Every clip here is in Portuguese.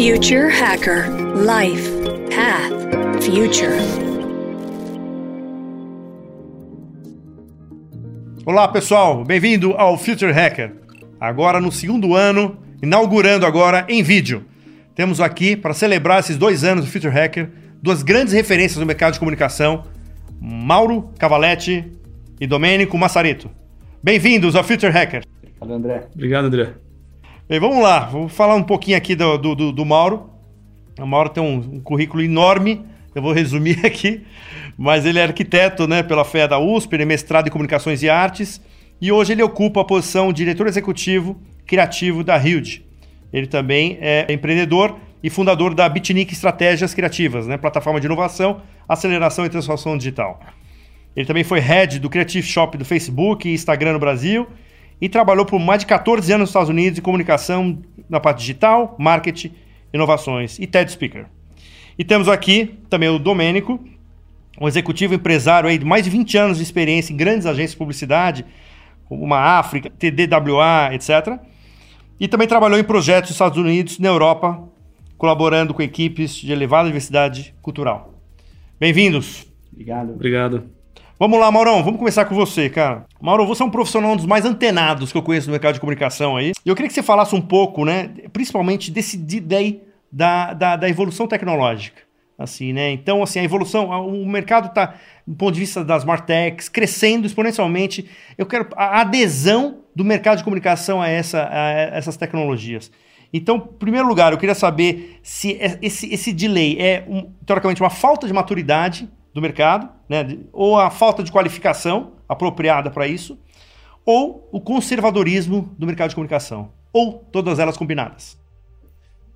Future Hacker Life Path Future. Olá pessoal, bem-vindo ao Future Hacker. Agora no segundo ano, inaugurando agora em vídeo. Temos aqui, para celebrar esses dois anos do Future Hacker, duas grandes referências no mercado de comunicação, Mauro Cavaletti e Domênico Massarito. Bem-vindos ao Future Hacker. Valeu, André. Obrigado, André. Bem, vamos lá, vou falar um pouquinho aqui do, do, do, Mauro. O Mauro tem um, um, currículo enorme, eu vou resumir aqui, mas ele é arquiteto né, pela FEA da USP, ele é mestrado em Comunicações e Artes, e hoje ele ocupa a posição de diretor executivo criativo da Hilde. Ele também é empreendedor e fundador da Bitnik Estratégias Criativas, né, plataforma de inovação, aceleração e transformação digital. Ele também foi head do Creative Shop do Facebook e Instagram no Brasil e trabalhou por mais de 14 anos nos Estados Unidos em comunicação na parte digital, marketing, inovações e TED Speaker. E temos aqui também o Domênico, um executivo empresário aí de mais de 20 anos de experiência em grandes agências de publicidade, como uma África, TDWA, etc. E também trabalhou em projetos nos Estados Unidos, na Europa, colaborando com equipes de elevada diversidade cultural. Bem-vindos. Obrigado. Obrigado. Vamos lá, Maurão, vamos começar com você, cara. Mauro, você é um profissional um dos mais antenados que eu conheço no mercado de comunicação aí. E eu queria que você falasse um pouco, né, principalmente desse daí da, da, da evolução tecnológica. Assim, né? Então, assim, a evolução, o mercado está, do ponto de vista das Martechs, crescendo exponencialmente. Eu quero a adesão do mercado de comunicação a, essa, a essas tecnologias. Então, em primeiro lugar, eu queria saber se é, esse, esse delay é, um, teoricamente, uma falta de maturidade do mercado, né? ou a falta de qualificação apropriada para isso, ou o conservadorismo do mercado de comunicação, ou todas elas combinadas.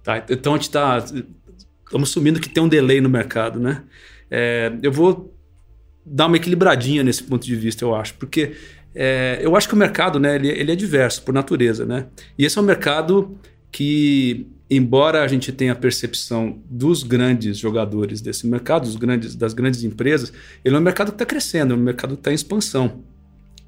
Tá, então a gente está. Estamos assumindo que tem um delay no mercado, né? É, eu vou dar uma equilibradinha nesse ponto de vista, eu acho, porque é, eu acho que o mercado, né, ele, ele é diverso por natureza, né? E esse é um mercado que embora a gente tenha a percepção dos grandes jogadores desse mercado, dos grandes, das grandes empresas, ele é um mercado que está crescendo, é um mercado que está em expansão.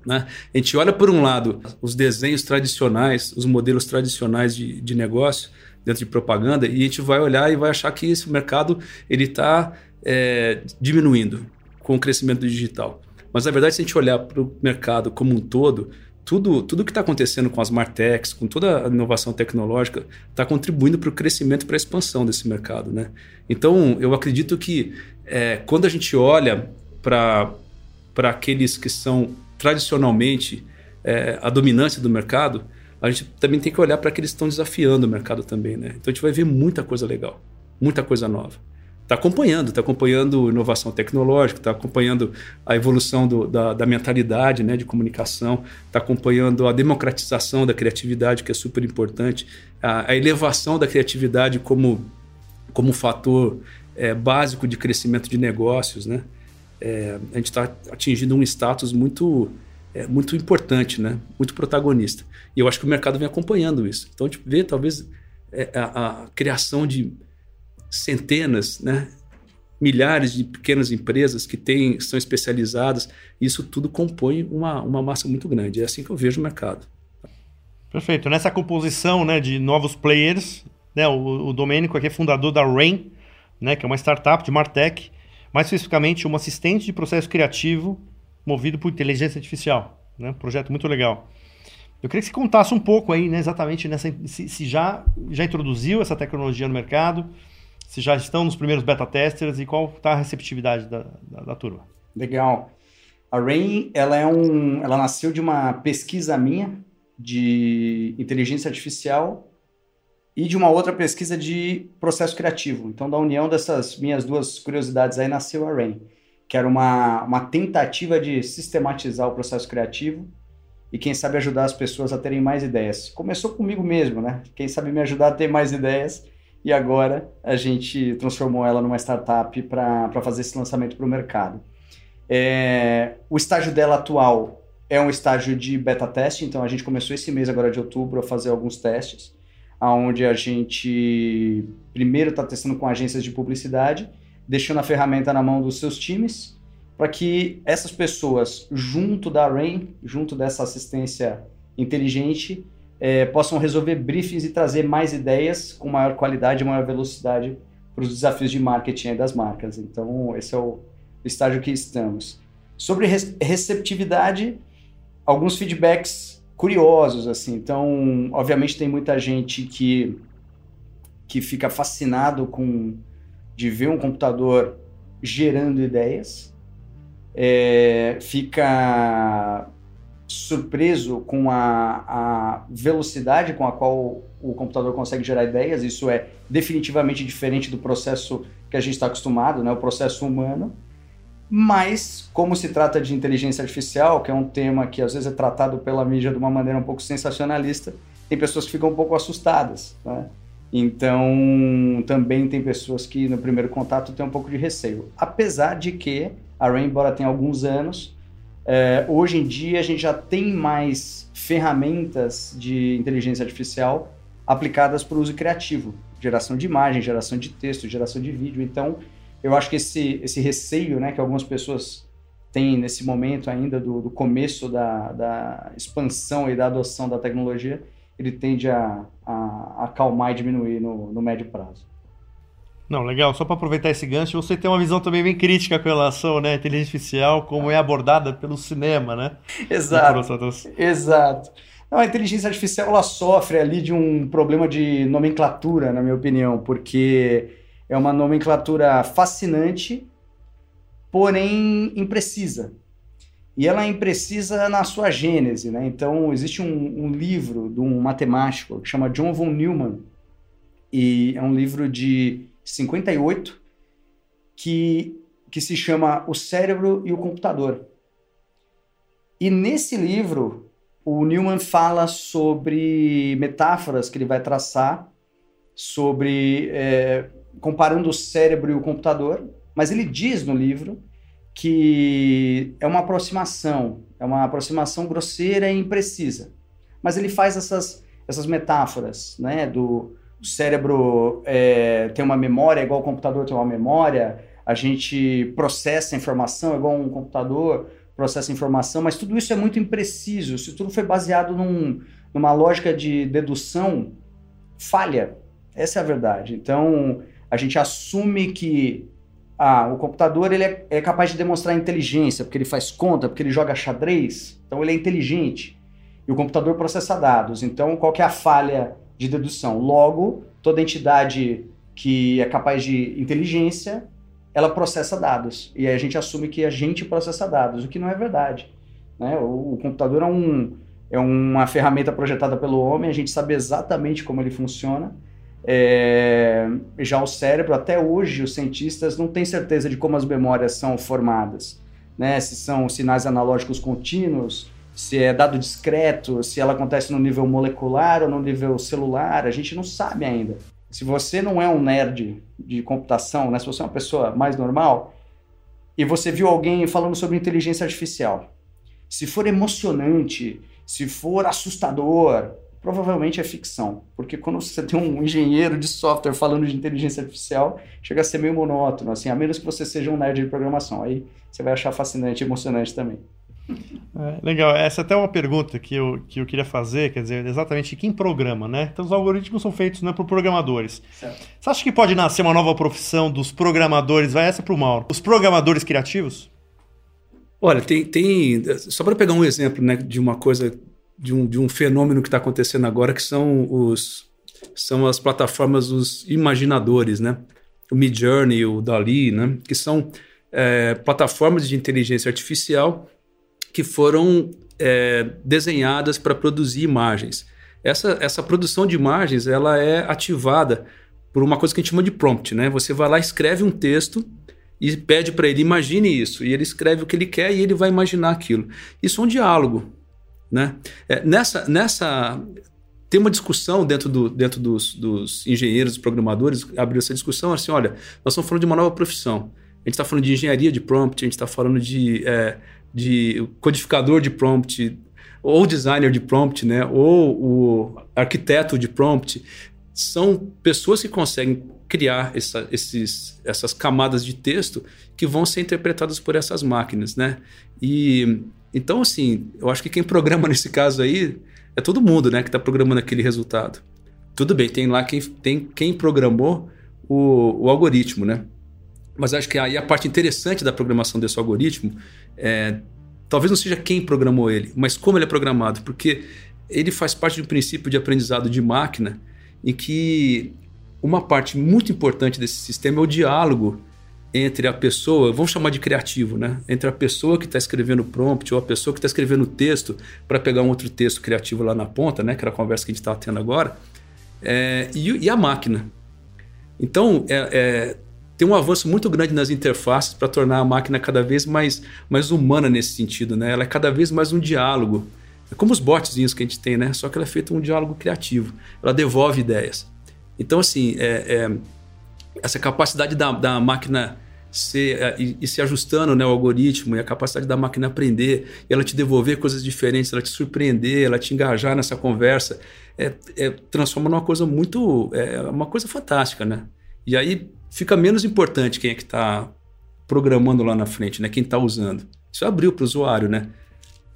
Né? A gente olha, por um lado, os desenhos tradicionais, os modelos tradicionais de, de negócio dentro de propaganda, e a gente vai olhar e vai achar que esse mercado está é, diminuindo com o crescimento digital. Mas, na verdade, se a gente olhar para o mercado como um todo, tudo, tudo que está acontecendo com as Martechs, com toda a inovação tecnológica, está contribuindo para o crescimento e para a expansão desse mercado. Né? Então, eu acredito que é, quando a gente olha para aqueles que são tradicionalmente é, a dominância do mercado, a gente também tem que olhar para aqueles que estão desafiando o mercado também. Né? Então, a gente vai ver muita coisa legal, muita coisa nova está acompanhando, está acompanhando inovação tecnológica, está acompanhando a evolução do, da, da, mentalidade né, de comunicação, está acompanhando a democratização da criatividade, que é super importante, a, a elevação da criatividade como, como fator é, básico de crescimento de negócios. Né? É, a gente está atingindo um status muito, é, muito importante, né? muito protagonista. E eu acho que o mercado vem acompanhando isso. Então a gente vê talvez é, a, a criação de centenas, né, milhares de pequenas empresas que têm, são especializadas. Isso tudo compõe uma, uma massa muito grande. É assim que eu vejo o mercado. Perfeito. Nessa composição né, de novos players, né, o, o Domênico aqui é fundador da Rain, né, que é uma startup de Martech, mais especificamente um assistente de processo criativo movido por inteligência artificial. Né, um projeto muito legal. Eu queria que você contasse um pouco aí, né, exatamente nessa, se, se já, já introduziu essa tecnologia no mercado, se já estão nos primeiros beta testers e qual está a receptividade da, da, da, turma. Legal. A Rain, ela é um, ela nasceu de uma pesquisa minha de inteligência artificial e de uma outra pesquisa de processo criativo. Então, da união dessas minhas duas curiosidades aí nasceu a Rain, que era uma, uma tentativa de sistematizar o processo criativo e quem sabe ajudar as pessoas a terem mais ideias. Começou comigo mesmo, né? Quem sabe me ajudar a ter mais ideias e agora a gente transformou ela numa startup para fazer esse lançamento para o mercado. É, o estágio dela atual é um estágio de beta teste, então a gente começou esse mês agora de outubro a fazer alguns testes, aonde a gente primeiro está testando com agências de publicidade, deixando a ferramenta na mão dos seus times, para que essas pessoas, junto da Rain, junto dessa assistência inteligente, é, possam resolver briefings e trazer mais ideias com maior qualidade e maior velocidade para os desafios de marketing das marcas. Então, esse é o estágio que estamos. Sobre receptividade, alguns feedbacks curiosos, assim. Então, obviamente tem muita gente que que fica fascinado com de ver um computador gerando ideias, é, fica surpreso com a, a, velocidade com a qual o computador consegue gerar ideias. Isso é definitivamente diferente do processo que a gente está acostumado, né? o processo humano. Mas, como se trata de inteligência artificial, que é um tema que às vezes é tratado pela mídia de uma maneira um pouco sensacionalista, tem pessoas que ficam um pouco assustadas. Né? Então, também tem pessoas que no primeiro contato têm um pouco de receio. Apesar de que a Rain, embora tenha alguns anos, é, hoje em dia a gente já tem mais ferramentas de inteligência artificial aplicadas para o uso criativo, geração de imagem, geração de texto, geração de vídeo. Então, eu acho que esse, esse receio né, que algumas pessoas têm nesse momento ainda do, do começo da, da expansão e da adoção da tecnologia, ele tende a, a, acalmar e diminuir no, no médio prazo. Não, legal. Só para aproveitar esse gancho, você tem uma visão também bem crítica com relação né, à inteligência artificial, como é abordada pelo cinema, né? Exato. Exato. Não, a inteligência artificial ela sofre ali de um problema de nomenclatura, na minha opinião, porque é uma nomenclatura fascinante, porém imprecisa. E ela é imprecisa na sua gênese, né? Então, existe um, um livro de um matemático que chama John von Neumann, e é um livro de 58 que, que se chama O Cérebro e o Computador. E nesse livro, o Newman fala sobre metáforas que ele vai traçar sobre é, comparando o cérebro e o computador, mas ele diz no livro que é uma aproximação, é uma aproximação grosseira e imprecisa. Mas ele faz essas, essas metáforas, né, do o cérebro é, tem uma memória igual o computador tem uma memória, a gente processa informação igual um computador processa informação, mas tudo isso é muito impreciso. Isso tudo foi baseado num, numa lógica de dedução falha. Essa é a verdade. Então, a gente assume que ah, o computador ele é, é, capaz de demonstrar inteligência, porque ele faz conta, porque ele joga xadrez, então ele é inteligente. E o computador processa dados. Então, qual que é a falha de dedução? Logo, toda entidade que é capaz de inteligência, ela processa dados. E aí a gente assume que a gente processa dados, o que não é verdade. Né? O, o computador é, um, é uma ferramenta projetada pelo homem, a gente sabe exatamente como ele funciona, é, já o cérebro, até hoje, os cientistas não têm certeza de como as memórias são formadas. Né? Se são sinais analógicos contínuos, se é dado discreto, se ela acontece no nível molecular ou no nível celular, a gente não sabe ainda. Se você não é um nerd de computação, né? se você é uma pessoa mais normal, e você viu alguém falando sobre inteligência artificial, se for emocionante, se for assustador, provavelmente é ficção. Porque quando você tem um engenheiro de software falando de inteligência artificial, chega a ser meio monótono, assim, a menos que você seja um nerd de programação. Aí você vai achar fascinante e emocionante também. É, legal, essa é até uma pergunta que eu, que eu queria fazer, quer dizer, exatamente quem programa, né? Então os algoritmos são feitos né, por programadores. Certo. Você acha que pode nascer uma nova profissão dos programadores? Vai essa para o Mauro. Os programadores criativos? Olha, tem, tem só para pegar um exemplo né, de uma coisa de um, de um fenômeno que está acontecendo agora, que são, os, são as plataformas dos imaginadores, né? O Midjourney, o Dali, né? Que são é, plataformas de inteligência artificial que foram é, desenhadas para produzir imagens. Essa, essa produção de imagens ela é ativada por uma coisa que a gente chama de prompt, né? Você vai lá, escreve um texto e pede para ele imagine isso e ele escreve o que ele quer e ele vai imaginar aquilo. Isso é um diálogo. Né? É, nessa, nessa tem uma discussão dentro, do, dentro dos, dos engenheiros, dos programadores, abriu essa discussão assim, olha, nós estamos falando de uma nova profissão. A gente está falando de engenharia de prompt, a gente está falando de, é, de codificador de prompt, ou designer de prompt, né? ou o arquiteto de prompt. São pessoas que conseguem criar essa, esses, essas camadas de texto que vão ser interpretadas por essas máquinas. Né? E então, assim, eu acho que quem programa nesse caso aí é todo mundo né, que está programando aquele resultado. Tudo bem, tem lá quem, tem quem programou o, o algoritmo, né? Mas acho que aí a parte interessante da programação desse algoritmo é, talvez não seja quem programou ele, mas como ele é programado, porque ele faz parte de um princípio de aprendizado de máquina em que uma parte muito importante desse sistema é o diálogo entre a pessoa, vamos chamar de criativo, né? Entre a pessoa que está escrevendo o prompt ou a pessoa que está escrevendo o texto para pegar um outro texto criativo lá na ponta, né? Que era a conversa que a gente estava tendo agora, é, e, e, a máquina. Então, é, é, tem um avanço muito grande nas interfaces para tornar a máquina cada vez mais, mais humana nesse sentido, né? Ela é cada vez mais um diálogo. É como os botzinhos que a gente tem, né? Só que ela é feita um diálogo criativo. Ela devolve ideias. Então, assim, é, é essa capacidade da, da máquina ser, é, e, e se ajustando né, o algoritmo e a capacidade da máquina aprender, ela te devolver coisas diferentes, ela te surpreender, ela te engajar nessa conversa, é, é, transforma numa coisa muito. É uma coisa fantástica, né? E aí fica menos importante quem é que está programando lá na frente, né? Quem está usando. Isso abriu para o usuário, né?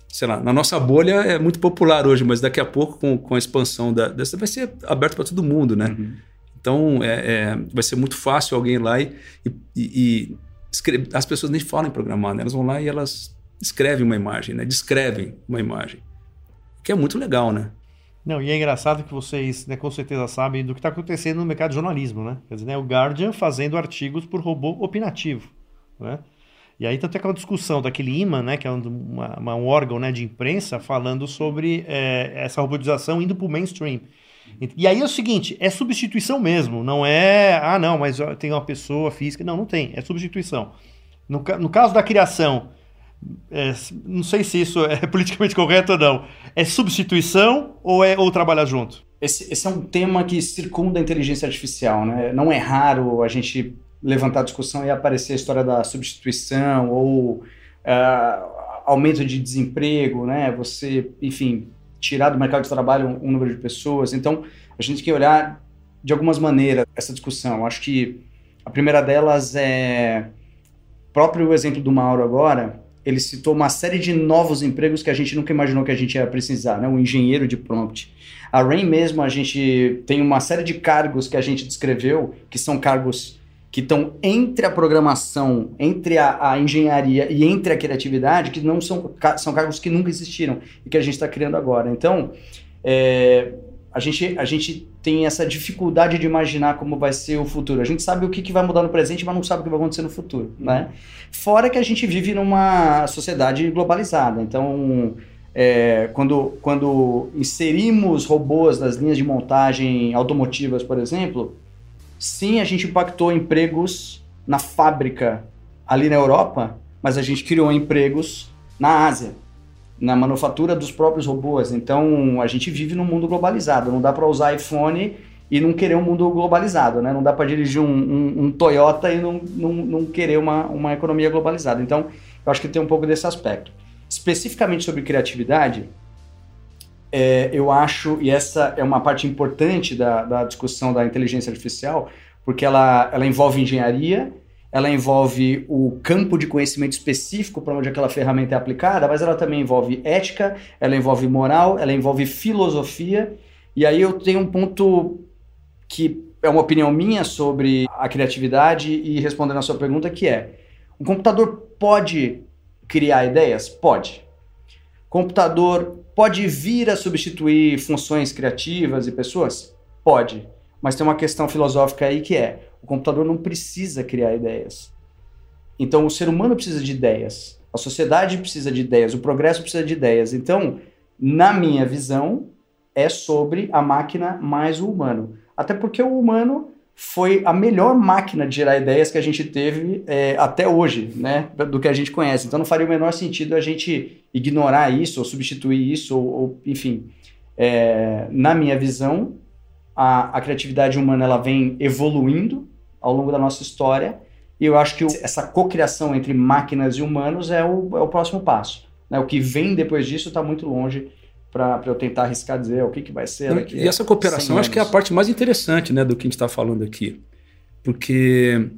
Sei lá, na nossa bolha é muito popular hoje, mas daqui a pouco, com, com a expansão da, dessa, vai ser aberto para todo mundo, né? Uhum. Então, é, é, vai ser muito fácil alguém lá e, e, e escreve, as pessoas nem falam em programar, né? elas vão lá e elas escrevem uma imagem, né? descrevem uma imagem, que é muito legal, né? Não, e é engraçado que vocês, né, com certeza sabem do que está acontecendo no mercado de jornalismo, né? Quer dizer, né, o Guardian fazendo artigos por robô opinativo, né? E aí tem aquela discussão daquele imã, né, que é uma, uma, um órgão né, de imprensa, falando sobre é, essa robotização indo para o mainstream. E aí é o seguinte, é substituição mesmo, não é, ah não, mas tem uma pessoa física, não, não tem, é substituição. No, no caso da criação, é, não sei se isso é politicamente correto ou não, é substituição ou é ou trabalhar junto? Esse, esse é um tema que circunda a inteligência artificial, né? Não é raro a gente levantar a discussão e aparecer a história da substituição ou uh, aumento de desemprego, né? Você, enfim, tirar do mercado de trabalho um, um número de pessoas. Então, a gente tem que olhar de algumas maneiras essa discussão. Acho que a primeira delas é próprio exemplo do Mauro agora. Ele citou uma série de novos empregos que a gente nunca imaginou que a gente ia precisar, né? O engenheiro de prompt. A Rain mesmo, a gente tem uma série de cargos que a gente descreveu, que são cargos que estão entre a programação, entre a, a, engenharia e entre a criatividade, que não são, são cargos que nunca existiram e que a gente está criando agora. Então, é, a, gente, a gente tem essa dificuldade de imaginar como vai ser o futuro. A gente sabe o que, que vai mudar no presente, mas não sabe o que vai acontecer no futuro. Né? Fora que a gente vive numa sociedade globalizada. Então, é, quando, quando inserimos robôs nas linhas de montagem automotivas, por exemplo, Sim, a gente impactou empregos na fábrica ali na Europa, mas a gente criou empregos na Ásia, na manufatura dos próprios robôs. Então, a gente vive num mundo globalizado. Não dá para usar iPhone e não querer um mundo globalizado, né? Não dá para dirigir um, um, um, Toyota e não, não, não querer uma, uma economia globalizada. Então, eu acho que tem um pouco desse aspecto. Especificamente sobre criatividade, é, eu acho, e essa é uma parte importante da, da discussão da inteligência artificial, porque ela, ela envolve engenharia, ela envolve o campo de conhecimento específico para onde aquela ferramenta é aplicada, mas ela também envolve ética, ela envolve moral, ela envolve filosofia. E aí eu tenho um ponto que é uma opinião minha sobre a criatividade e respondendo a sua pergunta, que é: o computador pode criar ideias? Pode. Computador Pode vir a substituir funções criativas e pessoas? Pode. Mas tem uma questão filosófica aí que é: o computador não precisa criar ideias. Então, o ser humano precisa de ideias, a sociedade precisa de ideias, o progresso precisa de ideias. Então, na minha visão, é sobre a máquina mais o humano. Até porque o humano foi a melhor máquina de gerar ideias que a gente teve é, até hoje, né? Do que a gente conhece. Então não faria o menor sentido a gente ignorar isso, ou substituir isso, ou, ou enfim. É, na minha visão, a, a, criatividade humana ela vem evoluindo ao longo da nossa história, e eu acho que essa cocriação entre máquinas e humanos é o, é o próximo passo. Né? O que vem depois disso está muito longe para eu tentar arriscar dizer o que, que vai ser. Daqui e essa cooperação acho que é a parte mais interessante né, do que a gente está falando aqui. Porque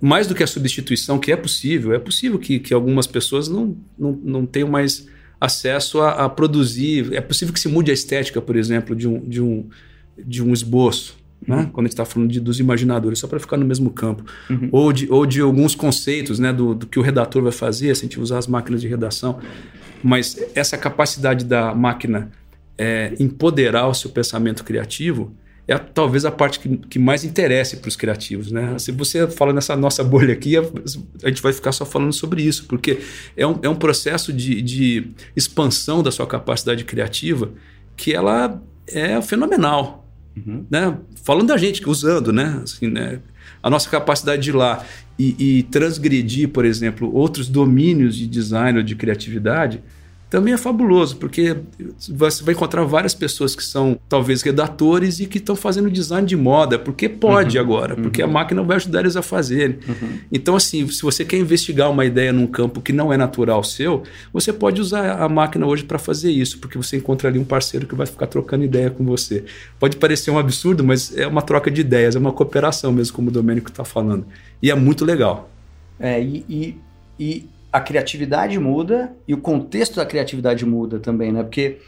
mais do que a substituição, que é possível, é possível que, que algumas pessoas não, não, não tenham mais acesso a, a, produzir. É possível que se mude a estética, por exemplo, de um, de um, de um esboço. Né? Uhum. Quando a gente está falando de, dos imaginadores, só para ficar no mesmo campo. Uhum. Ou, de, ou de alguns conceitos né, do, do que o redator vai fazer, se a gente usar as máquinas de redação. Mas essa capacidade da máquina é, empoderar o seu pensamento criativo é talvez a parte que, que mais interesse para os criativos. Né? Se você fala nessa nossa bolha aqui, a, a, gente vai ficar só falando sobre isso, porque é um, é um processo de, de expansão da sua capacidade criativa que ela é fenomenal. Uhum. Né? Falando da gente, usando, né? Assim, né? A nossa capacidade de ir lá e, e transgredir, por exemplo, outros domínios de design ou de criatividade também é fabuloso, porque você vai encontrar várias pessoas que são talvez redatores e que estão fazendo design de moda, porque pode uhum, agora, uhum. porque a máquina vai ajudar eles a fazerem. Uhum. Então, assim, se você quer investigar uma ideia num campo que não é natural seu, você pode usar a máquina hoje para fazer isso, porque você encontra ali um parceiro que vai ficar trocando ideia com você. Pode parecer um absurdo, mas é uma troca de ideias, é uma cooperação mesmo, como o Domênico está falando. E é muito legal. É, e, e, e a criatividade muda e o contexto da criatividade muda também, né? Porque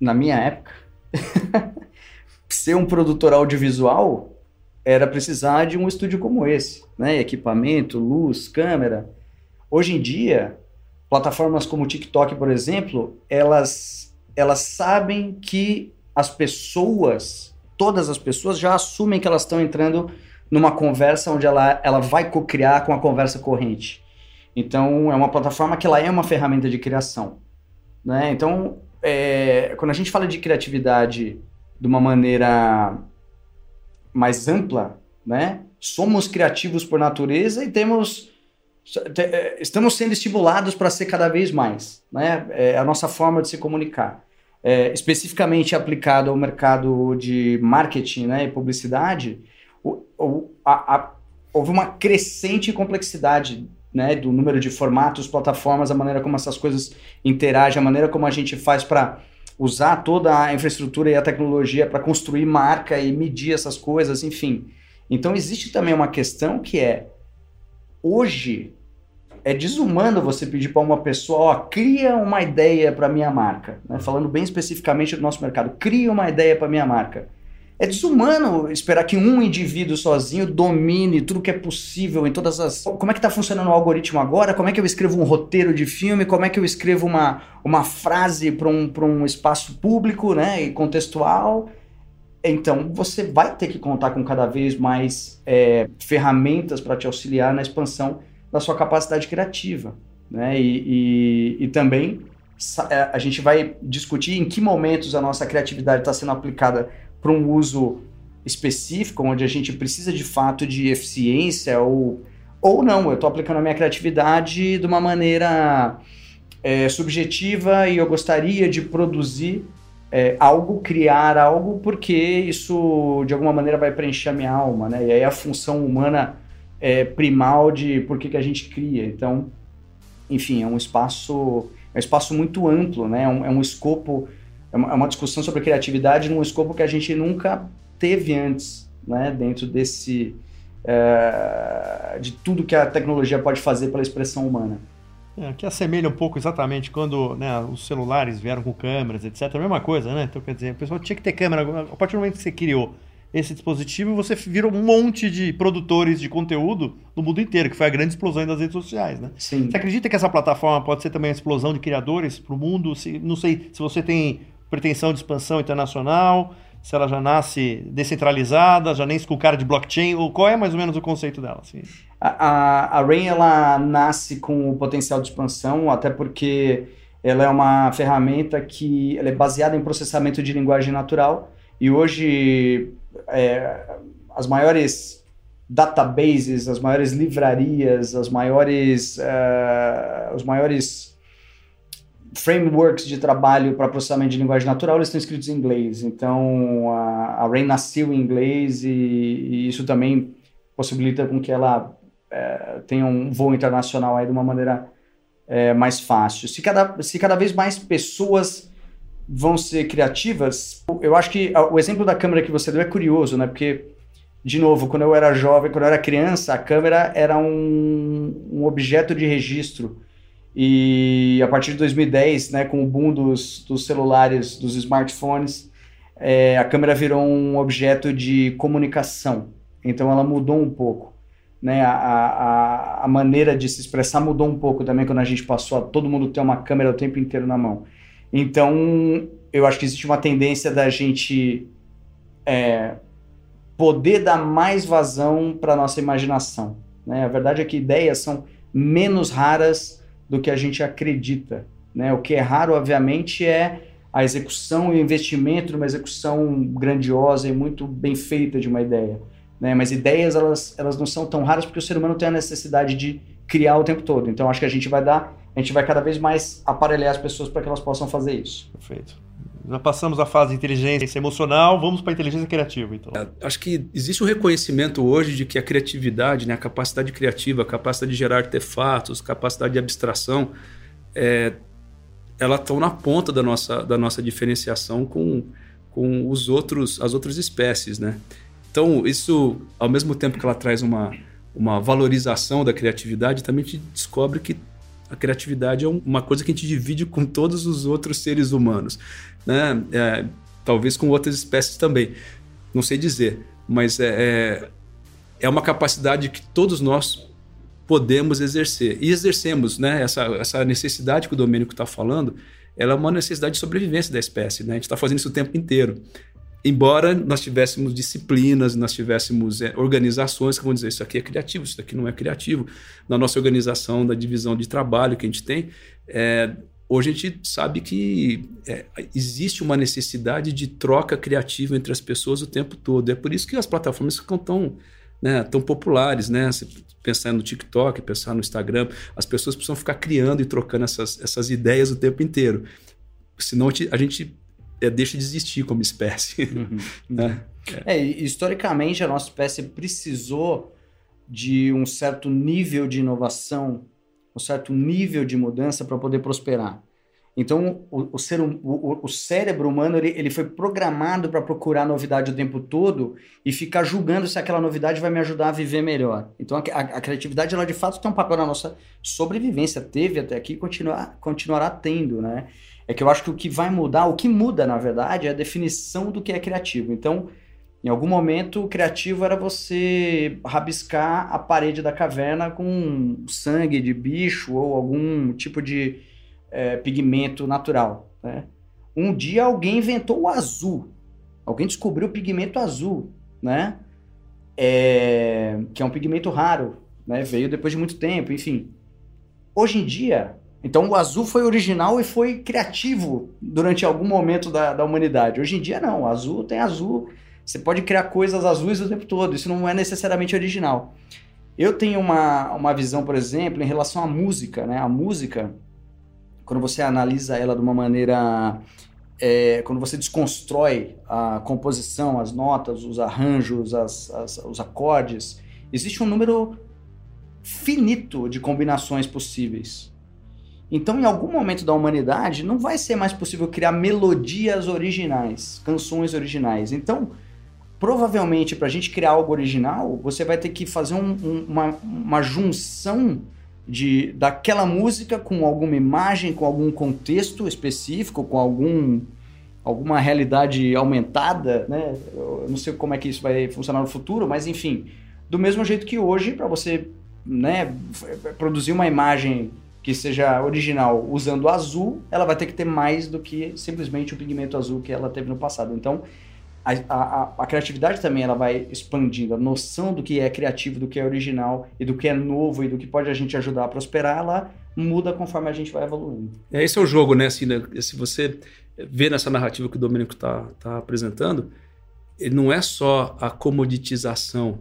na minha época, ser um produtor audiovisual era precisar de um estúdio como esse, né? Equipamento, luz, câmera. Hoje em dia, plataformas como o TikTok, por exemplo, elas elas sabem que as pessoas, todas as pessoas já assumem que elas estão entrando numa conversa onde ela, ela vai co-criar com a conversa corrente. Então, é uma plataforma que ela é uma ferramenta de criação. Né? Então, é, quando a gente fala de criatividade de uma maneira mais ampla, né? somos criativos por natureza e temos é, estamos sendo estimulados para ser cada vez mais. Né? É a nossa forma de se comunicar. É, especificamente aplicado ao mercado de marketing né, e publicidade, o, o, a, a, houve uma crescente complexidade né, do número de formatos, plataformas, a maneira como essas coisas interagem, a maneira como a gente faz para usar toda a infraestrutura e a tecnologia para construir marca e medir essas coisas, enfim. Então existe também uma questão que é hoje é desumano você pedir para uma pessoa, ó, cria uma ideia para minha marca, né? falando bem especificamente do nosso mercado, cria uma ideia para minha marca. É desumano esperar que um indivíduo sozinho domine tudo que é possível em todas as. Como é que está funcionando o algoritmo agora? Como é que eu escrevo um roteiro de filme? Como é que eu escrevo uma, uma frase para um, um espaço público né, e contextual? Então, você vai ter que contar com cada vez mais é, ferramentas para te auxiliar na expansão da sua capacidade criativa. Né? E, e, e também é, a gente vai discutir em que momentos a nossa criatividade está sendo aplicada para um uso específico, onde a gente precisa de fato de eficiência ou, ou não, eu estou aplicando a minha criatividade de uma maneira é, subjetiva e eu gostaria de produzir é, algo, criar algo, porque isso de alguma maneira vai preencher a minha alma, né? E aí a função humana é primal de por que, que a gente cria. Então, enfim, é um espaço, é um espaço muito amplo, né? É um, é um escopo é uma, é uma discussão sobre criatividade num escopo que a gente nunca teve antes, né? Dentro desse é, de tudo que a tecnologia pode fazer pela expressão humana. É, que assemelha um pouco exatamente quando né, os celulares vieram com câmeras, etc. É a mesma coisa, né? Então, quer dizer, o pessoal tinha que ter câmera. A partir do momento que você criou esse dispositivo, você virou um monte de produtores de conteúdo no mundo inteiro, que foi a grande explosão das redes sociais, né? Sim. Você acredita que essa plataforma pode ser também uma explosão de criadores para o mundo? Se, não sei se você tem pretensão de expansão internacional, se ela já nasce descentralizada, já nem com cara de blockchain, ou qual é mais ou menos o conceito dela? Assim? A, a, a Rain ela nasce com o potencial de expansão, até porque ela é uma ferramenta que é baseada em processamento de linguagem natural e hoje é, as maiores databases, as maiores livrarias, as maiores, uh, os maiores frameworks de trabalho para processamento de linguagem natural, eles estão escritos em inglês. Então, a, a Rain nasceu em inglês e, e, isso também possibilita com que ela é, tenha um voo internacional aí de uma maneira é, mais fácil. Se cada, se cada vez mais pessoas vão ser criativas, eu acho que o exemplo da câmera que você deu é curioso, né? Porque, de novo, quando eu era jovem, quando eu era criança, a câmera era um, um objeto de registro E a partir de 2010, né, com o boom dos, dos celulares, dos smartphones, é, a câmera virou um objeto de comunicação. Então ela mudou um pouco. Né, a, a, a maneira de se expressar mudou um pouco também quando a gente passou a todo mundo ter uma câmera o tempo inteiro na mão. Então, eu acho que existe uma tendência da gente é, poder dar mais vazão para nossa imaginação. Né? A verdade é que ideias são menos raras do que a gente acredita. Né? O que é raro, obviamente, é a execução e o investimento numa execução grandiosa e muito bem feita de uma ideia. Né? Mas ideias, elas, elas não são tão raras porque o ser humano tem a necessidade de criar o tempo todo. Então, acho que a gente vai dar, a gente vai cada vez mais aparelhar as pessoas para que elas possam fazer isso. Perfeito. Já passamos a fase de inteligência emocional, vamos para a inteligência criativa, então. É, acho que existe um reconhecimento hoje de que a criatividade, né, a capacidade criativa, a capacidade de gerar artefatos, capacidade de abstração, é, elas estão na ponta da nossa, da nossa diferenciação com, com os outros, as outras espécies, né? Então, isso, ao mesmo tempo que ela traz uma, uma valorização da criatividade, também te descobre que a criatividade é uma coisa que a gente divide com todos os outros seres humanos né? É, talvez com outras espécies também. Não sei dizer, mas é, é, é uma capacidade que todos nós podemos exercer. E exercemos, né? Essa, essa necessidade que o Domênico está falando, ela é uma necessidade de sobrevivência da espécie, né? A gente está fazendo isso o tempo inteiro. Embora nós tivéssemos disciplinas, nós tivéssemos é, organizações que vão dizer isso aqui é criativo, isso aqui não é criativo. Na nossa organização da divisão de trabalho que a gente tem, é, hoje a gente sabe que é, existe uma necessidade de troca criativa entre as pessoas o tempo todo. É por isso que as plataformas ficam tão, né, tão populares, né? Se pensar no TikTok, pensar no Instagram, as pessoas precisam ficar criando e trocando essas, essas ideias o tempo inteiro. Senão a gente deixa de existir como espécie. Uhum. né? é, historicamente, a nossa espécie precisou de um certo nível de inovação um certo nível de mudança para poder prosperar. Então, o, o, ser, o, o cérebro humano ele, ele foi programado para procurar novidade o tempo todo e ficar julgando se aquela novidade vai me ajudar a viver melhor. Então, a, a, a criatividade, ela de fato tem um papel na nossa sobrevivência. Teve até aqui e continuar, continuará tendo, né? É que eu acho que o que vai mudar, o que muda, na verdade, é a definição do que é criativo. Então, em algum momento, o criativo era você rabiscar a parede da caverna com sangue de bicho ou algum tipo de é, pigmento natural. Né? Um dia alguém inventou o azul. Alguém descobriu o pigmento azul, né? É, que é um pigmento raro, né? Veio depois de muito tempo, enfim. Hoje em dia, então o azul foi original e foi criativo durante algum momento da, da humanidade. Hoje em dia não, o azul tem azul você pode criar coisas azuis o tempo todo, isso não é necessariamente original. Eu tenho uma, uma visão, por exemplo, em relação à música, né? A música, quando você analisa ela de uma maneira... É, quando você desconstrói a composição, as notas, os arranjos, as, as, os acordes, existe um número finito de combinações possíveis. Então, em algum momento da humanidade, não vai ser mais possível criar melodias originais, canções originais. Então, provavelmente para a gente criar algo original, você vai ter que fazer um, um, uma, uma junção de daquela música com alguma imagem, com algum contexto específico, com algum alguma realidade aumentada, né? Eu não sei como é que isso vai funcionar no futuro, mas enfim, do mesmo jeito que hoje, para você, né, produzir uma imagem que seja original usando azul, ela vai ter que ter mais do que simplesmente o pigmento azul que ela teve no passado. Então, a, a, a, criatividade também ela vai expandindo, a noção do que é criativo, do que é original e do que é novo e do que pode a gente ajudar a prosperar, ela muda conforme a gente vai evoluindo. É, esse é o jogo, né? Assim, né? Se você vê nessa narrativa que o Domênico está tá apresentando, não é só a comoditização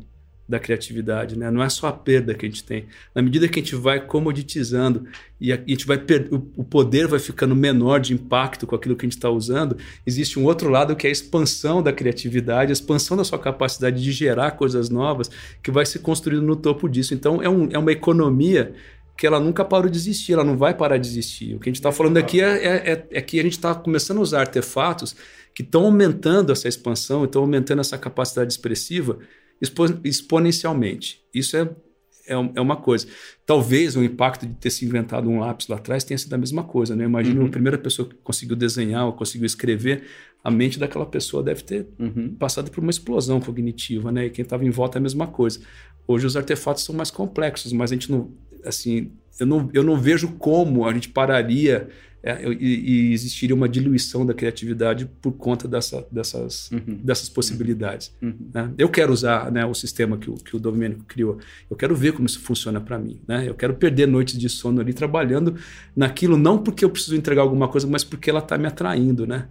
da criatividade, né? Não é só a perda que a gente tem. Na medida que a gente vai comoditizando e a, gente vai o poder vai ficando menor de impacto com aquilo que a gente está usando, existe um outro lado que é a expansão da criatividade, a expansão da sua capacidade de gerar coisas novas que vai se construindo no topo disso. Então é, um, é uma economia que ela nunca parou de existir, ela não vai parar de existir. O que a gente está falando aqui é, é, é, é que a gente está começando a usar artefatos que estão aumentando essa expansão, estão aumentando essa capacidade expressiva expo exponencialmente. Isso é, é, é uma coisa. Talvez o impacto de ter se inventado um lápis lá atrás tenha sido a mesma coisa, né? Imagina uhum. a primeira pessoa que conseguiu desenhar ou conseguiu escrever, a mente daquela pessoa deve ter uhum. passado por uma explosão cognitiva, né? E quem estava em volta é a mesma coisa. Hoje os artefatos são mais complexos, mas a gente não, assim, eu não, eu não vejo como a gente pararia é, e, e, existiria uma diluição da criatividade por conta dessa, dessas, uhum. dessas possibilidades. Uhum. Né? Eu quero usar né, o sistema que o, que o Domênico criou. Eu quero ver como isso funciona para mim. Né? Eu quero perder noites de sono ali trabalhando naquilo, não porque eu preciso entregar alguma coisa, mas porque ela está me atraindo. Né?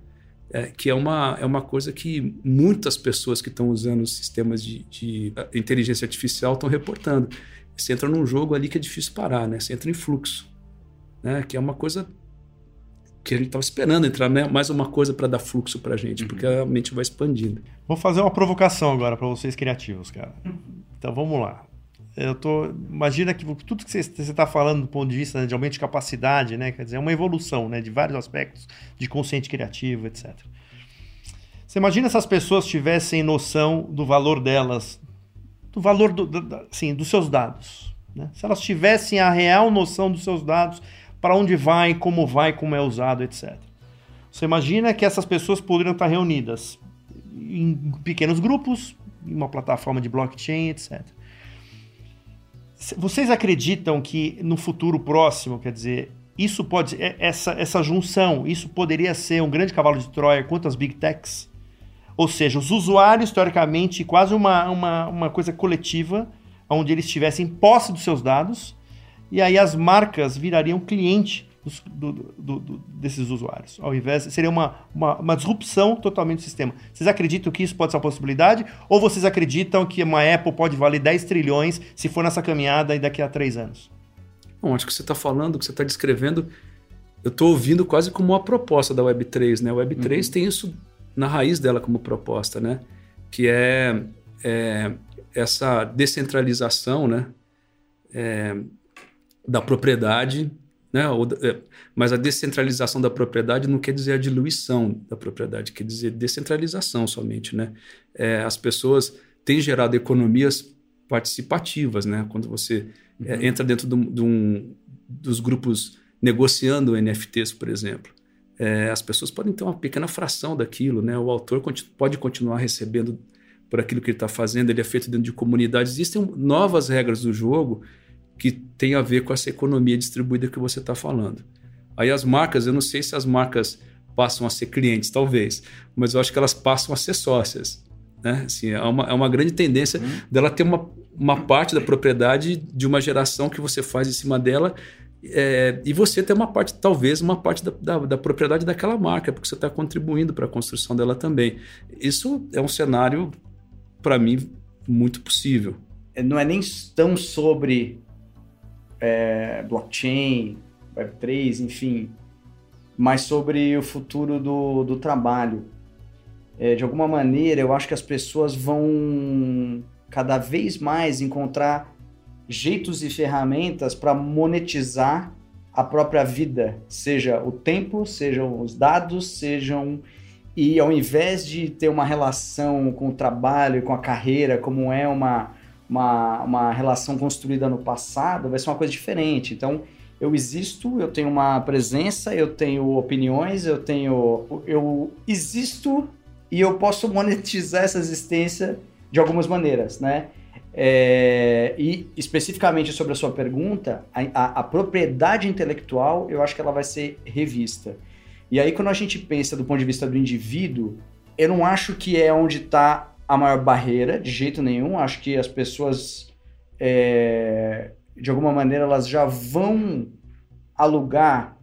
É, que é uma, é uma coisa que muitas pessoas que estão usando sistemas de, de inteligência artificial estão reportando. Você entra num jogo ali que é difícil parar, né? Você entra em fluxo, né? Que é uma coisa que a gente estava esperando entrar né? mais uma coisa para dar fluxo para a gente, uhum. porque a mente vai expandindo. Vou fazer uma provocação agora para vocês criativos, cara. Então vamos lá. Eu tô, imagina que tudo que você está falando do ponto de vista né, de aumento de capacidade, né, quer dizer, é uma evolução, né, de vários aspectos, de consciente criativo, etc. Você imagina se as pessoas tivessem noção do valor delas, do valor do, do, assim, dos seus dados, né? Se elas tivessem a real noção dos seus dados, para onde vai, como vai, como é usado, etc. Você imagina que essas pessoas poderiam estar reunidas em pequenos grupos, em uma plataforma de blockchain, etc. Vocês acreditam que no futuro próximo, quer dizer, isso pode é, essa essa junção, isso poderia ser um grande cavalo de Troia contra as big techs? Ou seja, os usuários, teoricamente, quase uma, uma, uma coisa coletiva, onde eles tivessem posse dos seus dados e aí as marcas virariam cliente dos, do, do, do, desses usuários. Ao invés, seria uma, uma, uma, disrupção totalmente do sistema. Vocês acreditam que isso pode ser uma possibilidade? Ou vocês acreditam que uma Apple pode valer 10 trilhões se for nessa caminhada e daqui a três anos? Bom, acho que você está falando, que você está descrevendo, eu estou ouvindo quase como uma proposta da Web3, né? A Web3 uhum. tem isso na raiz dela como proposta, né? Que é, é essa descentralização, né? É, da propriedade, né? É, mas a descentralização da propriedade não quer dizer a diluição da propriedade, quer dizer descentralização somente, né? É, as pessoas têm gerado economias participativas, né? Quando você é, uhum. é, entra dentro de um, um, dos grupos negociando NFTs, por exemplo, é, as pessoas podem ter uma pequena fração daquilo, né? O autor pode continuar recebendo por aquilo que ele está fazendo, ele é feito dentro de comunidades. Existem novas regras do jogo que tem a ver com essa economia distribuída que você está falando. Aí as marcas, eu não sei se as marcas passam a ser clientes, talvez, mas eu acho que elas passam a ser sócias. Né? Assim, é, uma, é uma grande tendência uhum. dela ter uma, uma parte da propriedade de uma geração que você faz em cima dela é, e você ter uma parte, talvez, uma parte da, da, da propriedade daquela marca, porque você está contribuindo para a construção dela também. Isso é um cenário, para mim, muito possível. Não é nem tão sobre é, blockchain, Web3, enfim, mas sobre o futuro do, do trabalho. É, de alguma maneira, eu acho que as pessoas vão cada vez mais encontrar jeitos e ferramentas para monetizar a própria vida, seja o tempo, sejam os dados, sejam e ao invés de ter uma relação com o trabalho e com a carreira, como é uma uma, uma relação construída no passado, vai ser uma coisa diferente. Então, eu existo, eu tenho uma presença, eu tenho opiniões, eu tenho. Eu existo e eu posso monetizar essa existência de algumas maneiras, né? É, e especificamente sobre a sua pergunta, a, a, a, propriedade intelectual, eu acho que ela vai ser revista. E aí, quando a gente pensa do ponto de vista do indivíduo, eu não acho que é onde está a maior barreira, de jeito nenhum. Acho que as pessoas, é, de alguma maneira, elas já vão alugar,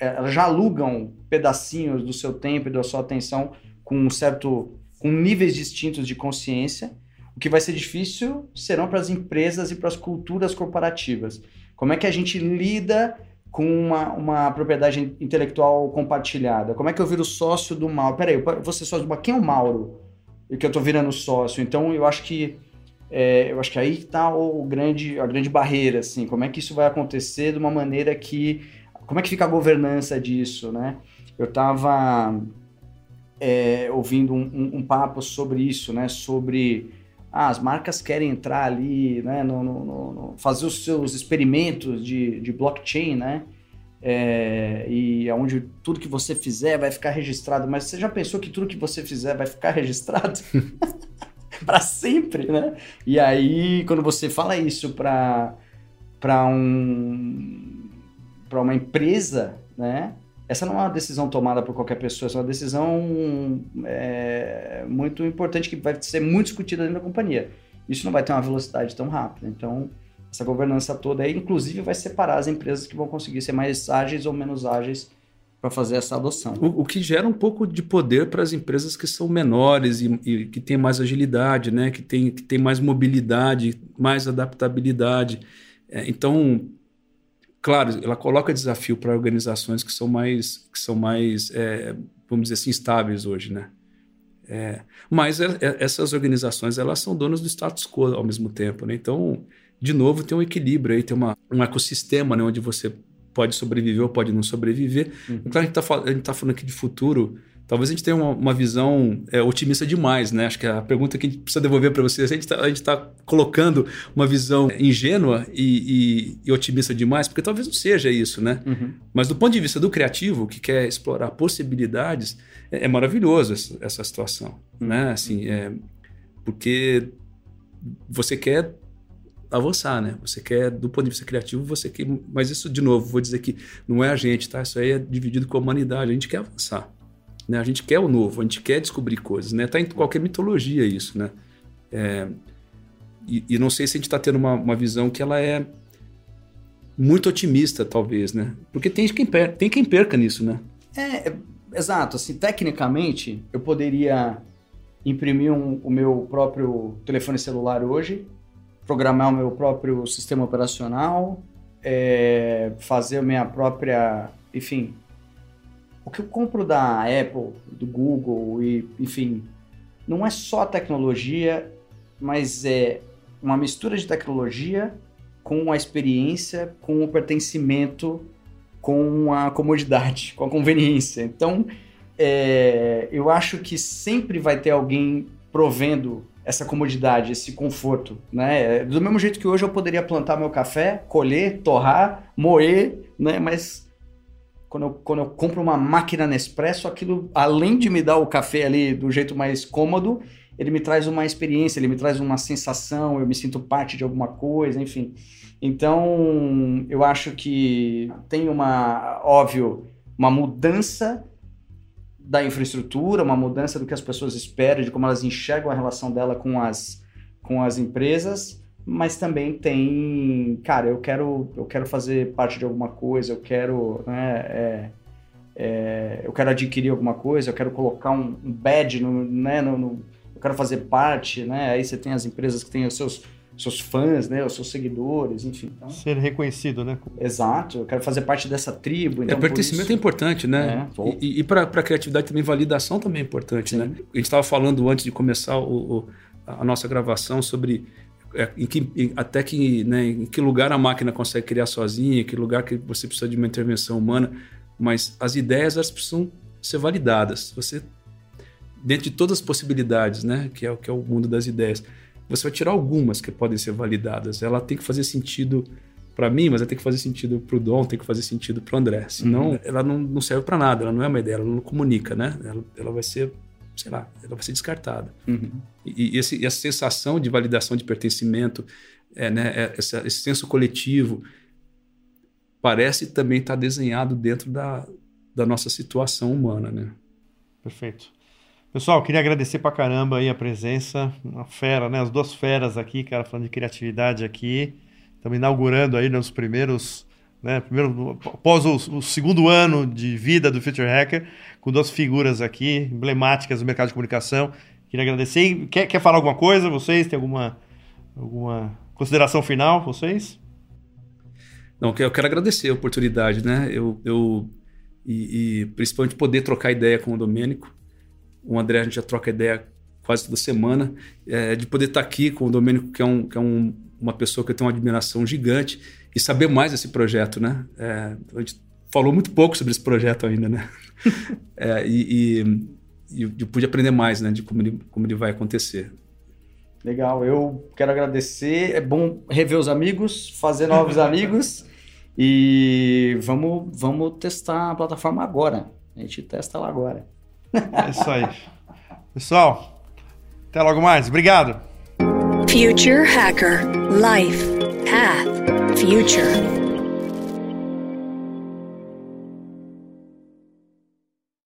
é, elas já alugam pedacinhos do seu tempo e da sua atenção com um certo, com níveis distintos de consciência. O que vai ser difícil serão para as empresas e para as culturas corporativas. Como é que a gente lida com uma, uma propriedade intelectual compartilhada? Como é que eu viro sócio do Mauro? Peraí, eu vou ser sócio do Mauro. Quem é o Mauro? Que eu estou virando sócio. Então eu acho que é, eu acho que aí está o grande a grande barreira assim. Como é que isso vai acontecer de uma maneira que como é que fica a governança disso, né? Eu estava é, ouvindo um, um, um, papo sobre isso, né? Sobre Ah, as marcas querem entrar ali, né, no, no, no fazer os seus experimentos de, de blockchain, né? É, e onde tudo que você fizer vai ficar registrado. Mas você já pensou que tudo que você fizer vai ficar registrado? para sempre, né? E aí, quando você fala isso para para um para uma empresa, né? Essa não é uma decisão tomada por qualquer pessoa, essa é uma decisão é, muito importante que vai ser muito discutida dentro da companhia. Isso não vai ter uma velocidade tão rápida. Então, essa governança toda aí, inclusive, vai separar as empresas que vão conseguir ser mais ágeis ou menos ágeis para fazer essa adoção. O, o, que gera um pouco de poder para as empresas que são menores e, e, que têm mais agilidade, né? que, tem, que tem mais mobilidade, mais adaptabilidade. É, então, claro, ela coloca desafio para organizações que são mais, que são mais é, vamos dizer assim, estáveis hoje, né? É, mas é, é, essas organizações elas são donas do status quo ao mesmo tempo, né? Então, de novo, tem um equilíbrio aí, tem uma, um ecossistema né, onde você pode sobreviver ou pode não sobreviver. Uhum. Então, a gente está tá falando aqui de futuro Talvez a gente tenha uma, uma visão é, otimista demais, né? Acho que a pergunta que a gente precisa devolver para vocês, a gente está tá colocando uma visão ingênua e, e, e, otimista demais, porque talvez não seja isso, né? Uhum. Mas do ponto de vista do criativo, que quer explorar possibilidades, é, é maravilhoso essa, essa situação, uhum. né? Assim, é, porque você quer avançar, né? Você quer, do ponto de vista criativo, você quer. Mas isso, de novo, vou dizer que não é a gente, tá? Isso aí é dividido com a humanidade. A gente quer avançar. Né? A gente quer o novo, a gente quer descobrir coisas. Né? Tá em qualquer mitologia isso, né? É, e, e, não sei se a gente está tendo uma, uma visão que ela é muito otimista, talvez, né? Porque tem quem, per tem quem perca nisso, né? É, é, exato. Assim, tecnicamente, eu poderia imprimir um, o meu próprio telefone celular hoje, programar o meu próprio sistema operacional, é, fazer a minha própria, enfim, o que eu compro da Apple, do Google e, enfim, não é só tecnologia, mas é uma mistura de tecnologia com a experiência, com o pertencimento, com a comodidade, com a conveniência. Então, é, eu acho que sempre vai ter alguém provendo essa comodidade, esse conforto, né? Do mesmo jeito que hoje eu poderia plantar meu café, colher, torrar, moer, né? Mas quando eu, quando eu compro uma máquina Nespresso, aquilo, além de me dar o café ali do jeito mais cômodo, ele me traz uma experiência, ele me traz uma sensação, eu me sinto parte de alguma coisa, enfim. Então, eu acho que tem uma, óbvio, uma mudança da infraestrutura, uma mudança do que as pessoas esperam, de como elas enxergam a relação dela com as, com as empresas, mas também tem, cara, eu quero, eu quero fazer parte de alguma coisa, eu quero, né, é, é, eu quero adquirir alguma coisa, eu quero colocar um, um badge no, né, no, no, eu quero fazer parte, né, aí você tem as empresas que têm os seus, seus fãs, né, os seus seguidores, enfim. Então... Ser reconhecido, né? Exato, eu quero fazer parte dessa tribo. Então, é, pertencimento isso... é importante, né? É, e, e para a criatividade também, validação também é importante, né? Sim. né? A gente estava falando antes de começar o, o, a nossa gravação sobre é, em que, em, até que, né, em que lugar a máquina consegue criar sozinha, em que lugar que você precisa de uma intervenção humana, mas as ideias elas precisam ser validadas. Você, dentro de todas as possibilidades, né, que é, que é o mundo das ideias, você vai tirar algumas que podem ser validadas. Ela tem que fazer sentido para mim, mas ela tem que fazer sentido para o Dom, tem que fazer sentido para o André. Senão, uhum. ela não, não serve para nada, ela não é uma ideia, ela não comunica, né? Ela, ela vai ser sei lá, ela vai ser descartada. Uhum. E, e, esse, e, essa sensação de validação de pertencimento, é, né, é, essa, esse senso coletivo, parece também estar tá desenhado dentro da, da nossa situação humana, né? Perfeito. Pessoal, queria agradecer pra caramba aí a presença, uma fera, né? As duas feras aqui, cara, falando de criatividade aqui. Estamos inaugurando aí nos primeiros né? Primeiro, após o, o, segundo ano de vida do Future Hacker, com duas figuras aqui emblemáticas do mercado de comunicação. Queria agradecer. Quer, quer falar alguma coisa? Vocês? Tem alguma, alguma consideração final? Vocês? Não, eu quero agradecer a oportunidade, né? Eu, eu e, e principalmente poder trocar ideia com o Domênico. O André a gente já troca ideia quase toda semana. É, de poder estar aqui com o Domênico, que é, um, que é um, uma pessoa que eu tenho uma admiração gigante e saber mais desse projeto, né? É, a gente falou muito pouco sobre esse projeto ainda, né? é, e, e, e, eu pude aprender mais, né? De como ele, como ele vai acontecer. Legal, eu quero agradecer. É bom rever os amigos, fazer novos amigos e vamos, vamos testar a plataforma agora. A gente testa lá agora. É isso aí. Pessoal, até logo mais. Obrigado. Future Hacker Life Path Future.